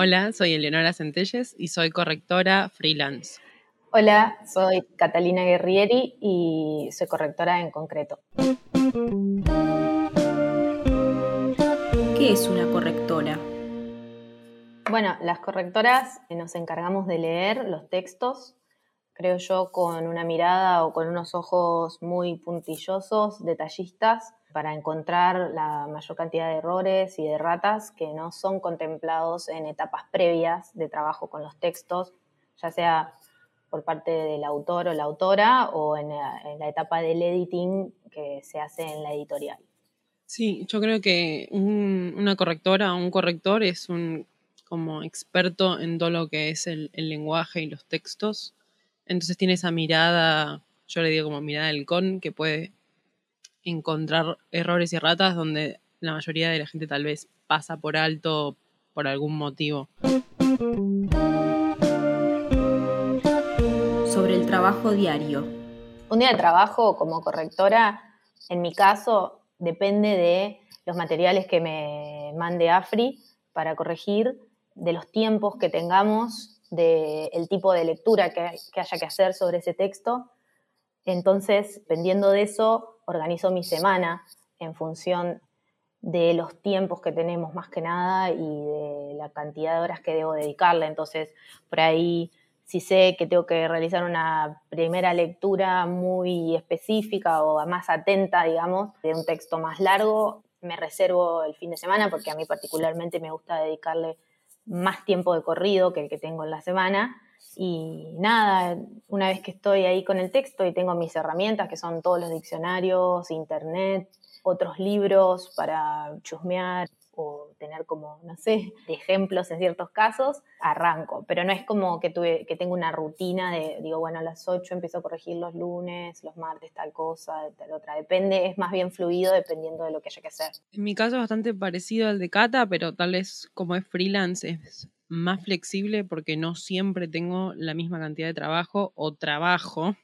Hola, soy Eleonora Centelles y soy correctora freelance. Hola, soy Catalina Guerrieri y soy correctora en concreto. ¿Qué es una correctora? Bueno, las correctoras nos encargamos de leer los textos, creo yo, con una mirada o con unos ojos muy puntillosos, detallistas, para encontrar la mayor cantidad de errores y de ratas que no son contemplados en etapas previas de trabajo con los textos, ya sea por parte del autor o la autora o en la, etapa del editing que se hace en la editorial. Sí, yo creo que una correctora o un corrector es un como experto en todo lo que es el, el, lenguaje y los textos. Entonces tiene esa mirada, yo le digo como mirada del con, que puede encontrar errores y ratas donde la mayoría de la gente tal vez pasa por alto por algún motivo. Sobre el trabajo diario. Un día de trabajo como correctora, en mi caso, depende de los materiales que me mande AFRI para corregir, de los tiempos que tengamos, del tipo de lectura que, que haya que hacer sobre ese texto. Entonces, dependiendo de eso, organizo mi semana en función de los tiempos que tenemos más que nada y de la cantidad de horas que debo dedicarle. Entonces, por ahí, si sé que tengo que realizar una primera lectura muy específica o más atenta, digamos, de un texto más largo, me reservo el fin de semana porque a mí particularmente me gusta dedicarle más tiempo de corrido que el que tengo en la semana. Y nada, una vez que estoy ahí con el texto y tengo mis herramientas, que son todos los diccionarios, internet, otros libros para chusmear o tener como, no sé, ejemplos en ciertos casos, arranco. Pero no es como que, tuve, que tengo una rutina de, digo, bueno, a las 8 empiezo a corregir los lunes, los martes tal cosa, tal otra. Depende, es más bien fluido dependiendo de lo que haya que hacer. En mi caso es bastante parecido al de Cata, pero tal vez como es freelance más flexible porque no siempre tengo la misma cantidad de trabajo o trabajo.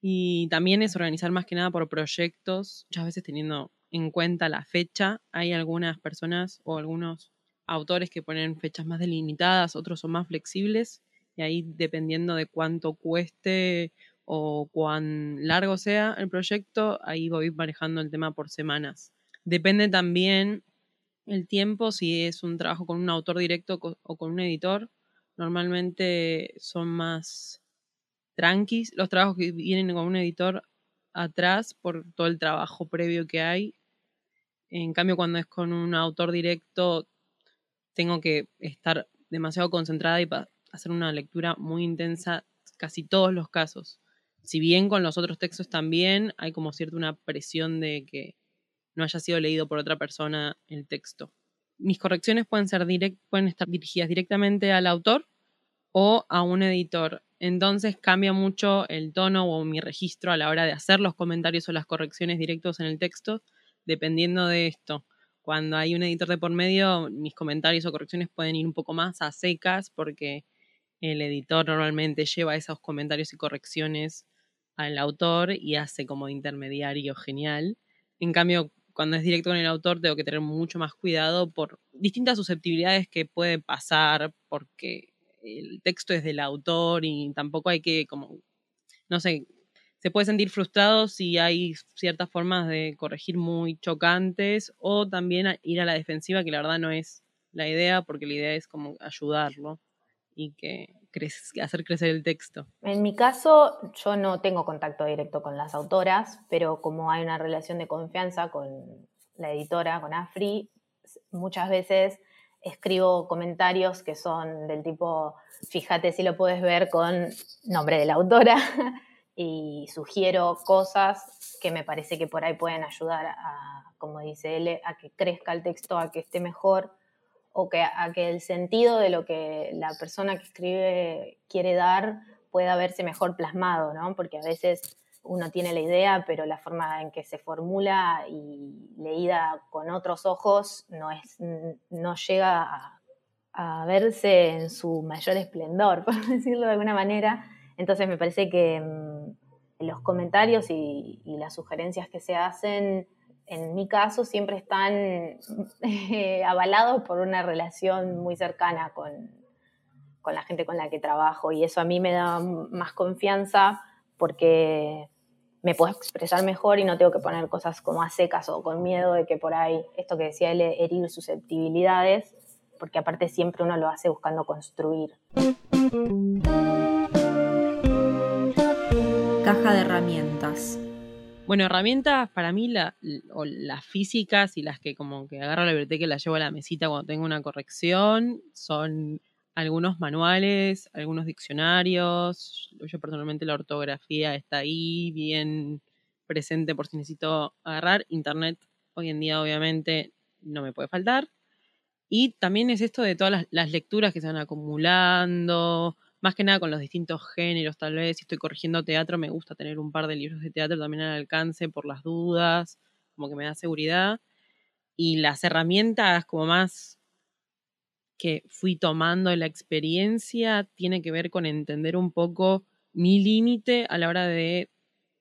Y también es organizar más que nada por proyectos, muchas veces teniendo en cuenta la fecha. Hay algunas personas o algunos autores que ponen fechas más delimitadas, otros son más flexibles y ahí dependiendo de cuánto cueste o cuán largo sea el proyecto, ahí voy manejando el tema por semanas. Depende también el tiempo, si es un trabajo con un autor directo o con un editor, normalmente son más tranquis. Los trabajos que vienen con un editor atrás por todo el trabajo previo que hay. En cambio, cuando es con un autor directo, tengo que estar demasiado concentrada y hacer una lectura muy intensa casi todos los casos. Si bien con los otros textos también hay como cierta una presión de que no haya sido leído por otra persona el texto. Mis correcciones pueden, ser pueden estar dirigidas directamente al autor o a un editor. Entonces cambia mucho el tono o mi registro a la hora de hacer los comentarios o las correcciones directos en el texto, dependiendo de esto. Cuando hay un editor de por medio, mis comentarios o correcciones pueden ir un poco más a secas porque el editor normalmente lleva esos comentarios y correcciones al autor y hace como intermediario genial. En cambio, cuando es directo con el autor tengo que tener mucho más cuidado por distintas susceptibilidades que puede pasar porque el texto es del autor y tampoco hay que como, no sé, se puede sentir frustrado si hay ciertas formas de corregir muy chocantes o también ir a la defensiva, que la verdad no es la idea, porque la idea es como ayudarlo y que hacer crecer el texto. En mi caso, yo no tengo contacto directo con las autoras, pero como hay una relación de confianza con la editora, con Afri, muchas veces escribo comentarios que son del tipo, fíjate si lo puedes ver con nombre de la autora, y sugiero cosas que me parece que por ahí pueden ayudar a, como dice él, a que crezca el texto, a que esté mejor o que, a que el sentido de lo que la persona que escribe quiere dar pueda verse mejor plasmado, ¿no? Porque a veces uno tiene la idea, pero la forma en que se formula y leída con otros ojos no, es, no llega a, verse en su mayor esplendor, por decirlo de alguna manera. Entonces me parece que mm, los comentarios y, y las sugerencias que se hacen en mi caso siempre están eh, avalados por una relación muy cercana con, con la gente con la que trabajo y eso a mí me da más confianza porque me puedo expresar mejor y no tengo que poner cosas como a secas o con miedo de que por ahí, esto que decía él, herir susceptibilidades, porque aparte siempre uno lo hace buscando construir. Caja de herramientas. Bueno, herramientas para mí, la, o las físicas y las que como que agarro la biblioteca y las llevo a la mesita cuando tengo una corrección, son algunos manuales, algunos diccionarios. Yo personalmente la ortografía está ahí bien presente por si necesito agarrar. Internet hoy en día obviamente no me puede faltar. Y también es esto de todas las, lecturas que se van acumulando, más que nada con los distintos géneros, tal vez si estoy corrigiendo teatro, me gusta tener un par de libros de teatro también al alcance por las dudas, como que me da seguridad. Y las herramientas como más que fui tomando en la experiencia tiene que ver con entender un poco mi límite a la hora de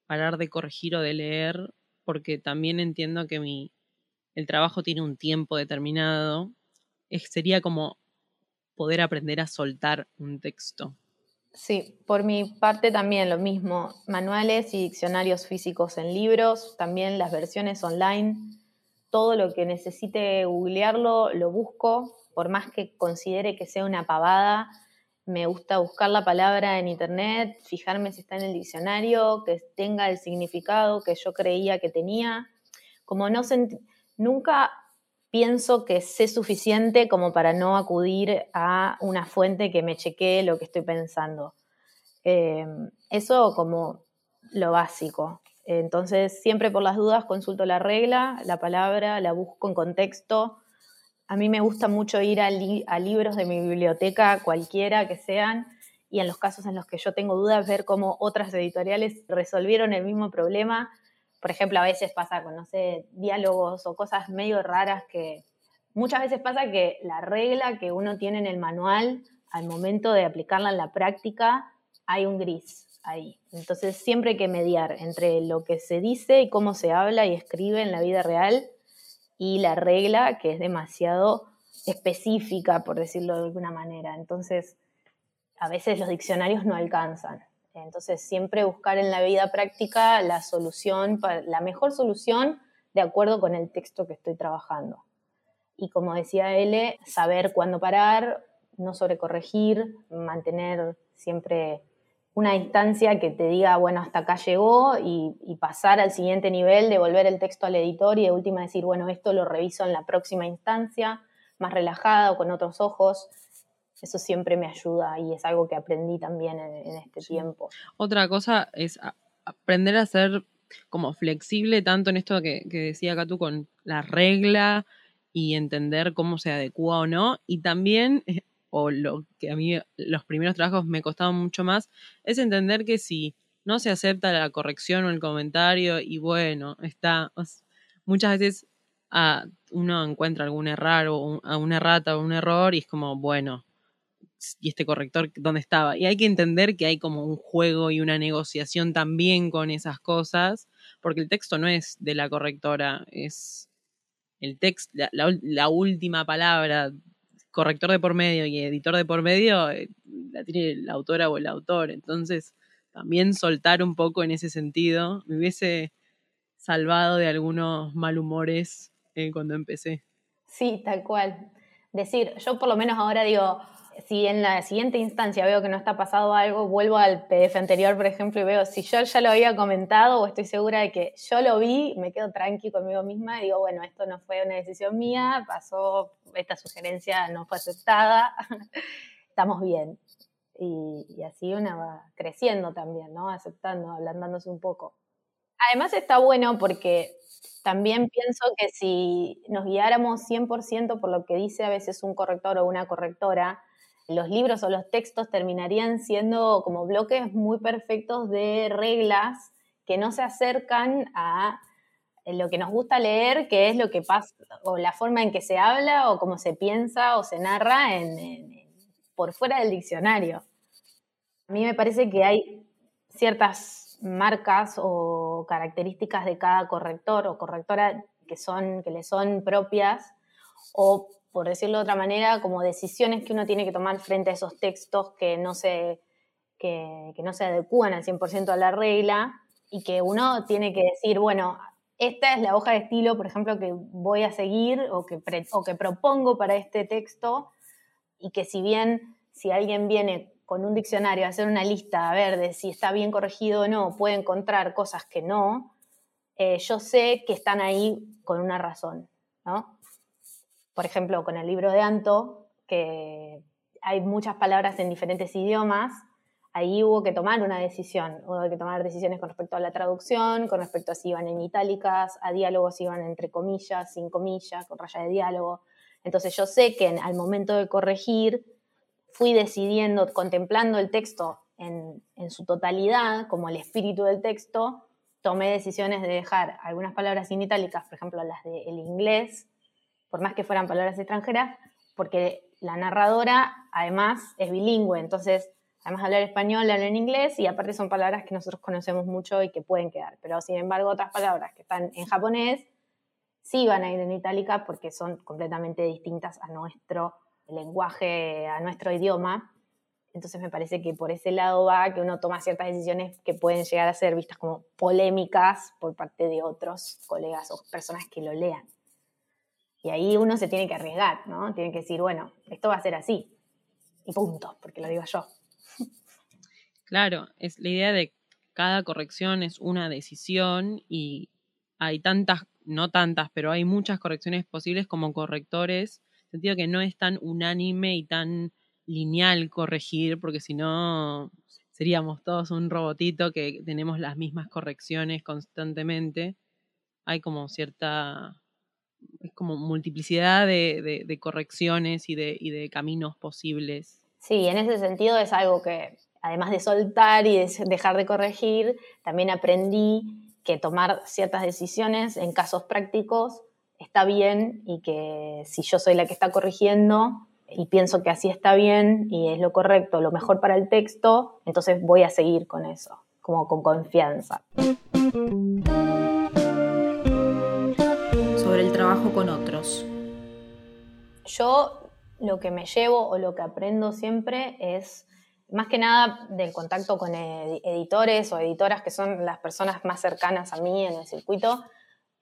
parar de corregir o de leer, porque también entiendo que mi, el trabajo tiene un tiempo determinado. sería como poder aprender a soltar un texto. Sí, por mi parte también lo mismo. Manuales y diccionarios físicos en libros, también las versiones online. Todo lo que necesite googlearlo, lo busco por más que considere que sea una pavada, me gusta buscar la palabra en internet, fijarme si está en el diccionario, que tenga el significado que yo creía que tenía. Como no nunca pienso que sé suficiente como para no acudir a una fuente que me chequee lo que estoy pensando. Em, eso como lo básico. Entonces, siempre por las dudas consulto la regla, la palabra, la busco en contexto, a mí me gusta mucho ir a, libros de mi biblioteca, cualquiera que sean, y en los casos en los que yo tengo dudas, ver cómo otras editoriales resolvieron el mismo problema. Por ejemplo, a veces pasa con, no sé, diálogos o cosas medio raras que muchas veces pasa que la regla que uno tiene en el manual, al momento de aplicarla en la práctica, hay un gris ahí. Entonces siempre hay que mediar entre lo que se dice y cómo se habla y escribe en la vida real y la regla que es demasiado específica, por decirlo de alguna manera. Entonces, a veces los diccionarios no alcanzan. Entonces, siempre buscar en la vida práctica la solución, la mejor solución de acuerdo con el texto que estoy trabajando. Y como decía L, saber cuándo parar, no sobrecorregir, mantener siempre una instancia que te diga, bueno, hasta acá llegó y, pasar al siguiente nivel, devolver el texto al editor y de última decir, bueno, esto lo reviso en la próxima instancia, más relajado, con otros ojos. Eso siempre me ayuda y es algo que aprendí también en, este tiempo. Otra cosa es aprender a ser como flexible tanto en esto que, que decía acá tú con la regla y entender cómo se adecua o no, y también o lo que a mí los primeros trabajos me costaban mucho más, es entender que si no se acepta la corrección o el comentario y bueno, está, muchas veces ah, uno encuentra algún error o a una errata o un error y es como, bueno, y este corrector dónde estaba. Y hay que entender que hay como un juego y una negociación también con esas cosas, porque el texto no es de la correctora, es el texto, la última palabra corrector de por medio y editor de por medio eh, la tiene la autora o el autor. Entonces, también soltar un poco en ese sentido me hubiese salvado de algunos malhumores eh, cuando empecé. Sí, tal cual. Decir, yo por lo menos ahora digo, si en la siguiente instancia veo que no está pasado algo, vuelvo al PDF anterior, por ejemplo, y veo si yo ya lo había comentado o estoy segura de que yo lo vi, me quedo tranqui conmigo misma y digo, bueno, esto no fue una decisión mía, pasó, esta sugerencia no fue aceptada, estamos bien. Y, así una va creciendo también, ¿no? Aceptando, ablandándose un poco. Además está bueno porque también pienso que si nos guiáramos 100% por lo que dice a veces un corrector o una correctora, los libros o los textos terminarían siendo como bloques muy perfectos de reglas que no se acercan a lo que nos gusta leer, que es lo que pasa, o la forma en que se habla, o cómo se piensa o se narra por fuera del diccionario. A mí me parece que hay ciertas marcas o características de cada corrector o correctora que, son, que le son propias, o por decirlo de otra manera, como decisiones que uno tiene que tomar frente a esos textos que no se, que, no se adecúan al 100% a la regla y que uno tiene que decir, bueno, esta es la hoja de estilo, por ejemplo, que voy a seguir o que, o que propongo para este texto y que si bien si alguien viene con un diccionario a hacer una lista a ver de si está bien corregido o no, puede encontrar cosas que no, eh, yo sé que están ahí con una razón, ¿no? Por ejemplo, con el libro de Anto, que hay muchas palabras en diferentes idiomas, ahí hubo que tomar una decisión, hubo que tomar decisiones con respecto a la traducción, con respecto a si iban en itálicas, a diálogos si iban entre comillas, sin comillas, con raya de diálogo. Entonces yo sé que al momento de corregir fui decidiendo, contemplando el texto en, su totalidad, como el espíritu del texto, tomé decisiones de dejar algunas palabras in itálicas, por ejemplo las del inglés, por más que fueran palabras extranjeras, porque la narradora además es bilingüe, entonces además de hablar español, habla en inglés y aparte son palabras que nosotros conocemos mucho y que pueden quedar. Pero sin embargo, otras palabras que están en japonés sí van a ir en itálica porque son completamente distintas a nuestro lenguaje, a nuestro idioma. Entonces me parece que por ese lado va que uno toma ciertas decisiones que pueden llegar a ser vistas como polémicas por parte de otros colegas o personas que lo lean. Y ahí uno se tiene que arriesgar, ¿no? Tiene que decir, bueno, esto va a ser así. Y punto, porque lo digo yo. Claro, es la idea de cada corrección es una decisión y hay tantas, no tantas, pero hay muchas correcciones posibles como correctores, en sentido que no es tan unánime y tan lineal corregir, porque si no seríamos todos un robotito que tenemos las mismas correcciones constantemente. Hay como cierta, es como multiplicidad de, de correcciones y de, y de caminos posibles. Sí, en ese sentido es algo que además de soltar y de dejar de corregir, también aprendí que tomar ciertas decisiones en casos prácticos está bien y que si yo soy la que está corrigiendo y pienso que así está bien y es lo correcto, lo mejor para el texto, entonces voy a seguir con eso, como con confianza. El trabajo con otros. Yo lo que me llevo o lo que aprendo siempre es más que nada del contacto con editores o editoras que son las personas más cercanas a mí en el circuito,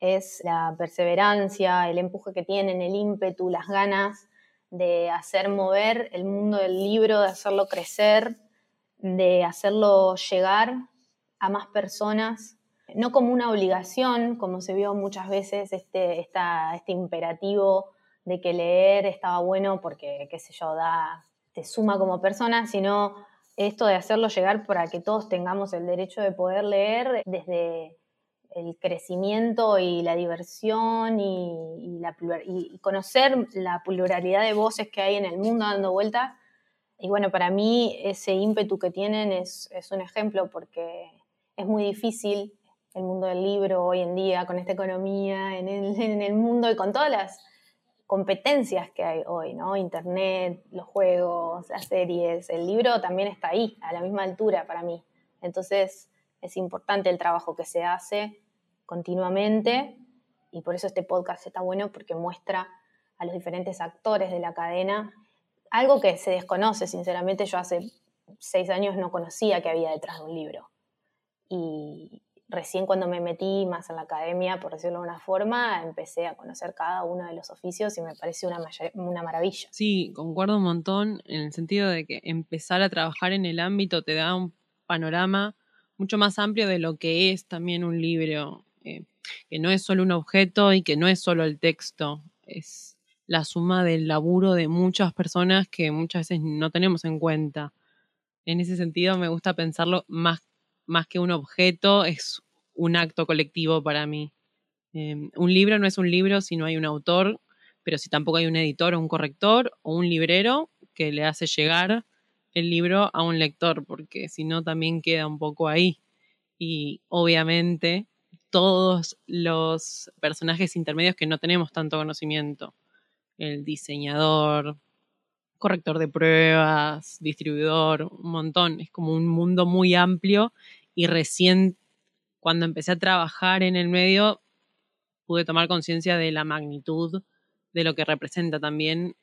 es la perseverancia, el empuje que tienen, el ímpetu, las ganas de hacer mover el mundo del libro, de hacerlo crecer, de hacerlo llegar a más personas, no como una obligación, como se vio muchas veces este, este imperativo de que leer estaba bueno porque, qué sé yo, da te suma como persona, sino esto de hacerlo llegar para que todos tengamos el derecho de poder leer desde el crecimiento y la diversión y, la, y, conocer la pluralidad de voces que hay en el mundo dando vueltas. Y bueno, para mí ese ímpetu que tienen es, un ejemplo porque es muy difícil el mundo del libro hoy en día con esta economía, en el, en el mundo y con todas las competencias que hay hoy, ¿no? Internet, los juegos, las series, el libro también está ahí, a la misma altura para mí. Entonces es importante el trabajo que se hace continuamente y por eso este podcast está bueno porque muestra a los diferentes actores de la cadena algo que se desconoce, sinceramente yo hace seis años no conocía que había detrás de un libro. Y, recién cuando me metí más en la academia, por decirlo de una forma, empecé a conocer cada uno de los oficios y me parece una, una maravilla. Sí, concuerdo un montón en el sentido de que empezar a trabajar en el ámbito te da un panorama mucho más amplio de lo que es también un libro, eh, que no es solo un objeto y que no es solo el texto, es la suma del laburo de muchas personas que muchas veces no tenemos en cuenta. En ese sentido me gusta pensarlo más más que un objeto, es un acto colectivo para mí. Em, un libro no es un libro si no hay un autor, pero si tampoco hay un editor o un corrector o un librero que le hace llegar el libro a un lector, porque si no también queda un poco ahí. Y obviamente todos los personajes intermedios que no tenemos tanto conocimiento, el diseñador, corrector de pruebas, distribuidor, un montón. Es como un mundo muy amplio y recién cuando empecé a trabajar en el medio pude tomar conciencia de la magnitud de lo que representa también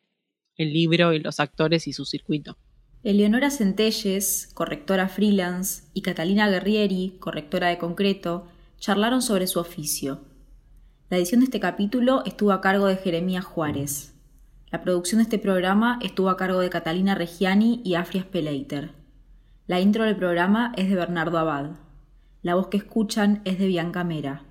el libro y los actores y su circuito. Eleonora Centelles, correctora freelance, y Catalina Guerrieri, correctora de concreto, charlaron sobre su oficio. La edición de este capítulo estuvo a cargo de Jeremías Juárez. La producción de este programa estuvo a cargo de Catalina Reggiani y Afrias Peleiter. La intro del programa es de Bernardo Abad. La voz que escuchan es de Bianca Mera.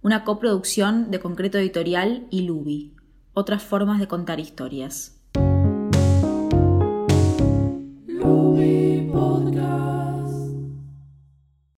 Una coproducción de Concreto Editorial y Lubi. Otras formas de contar historias.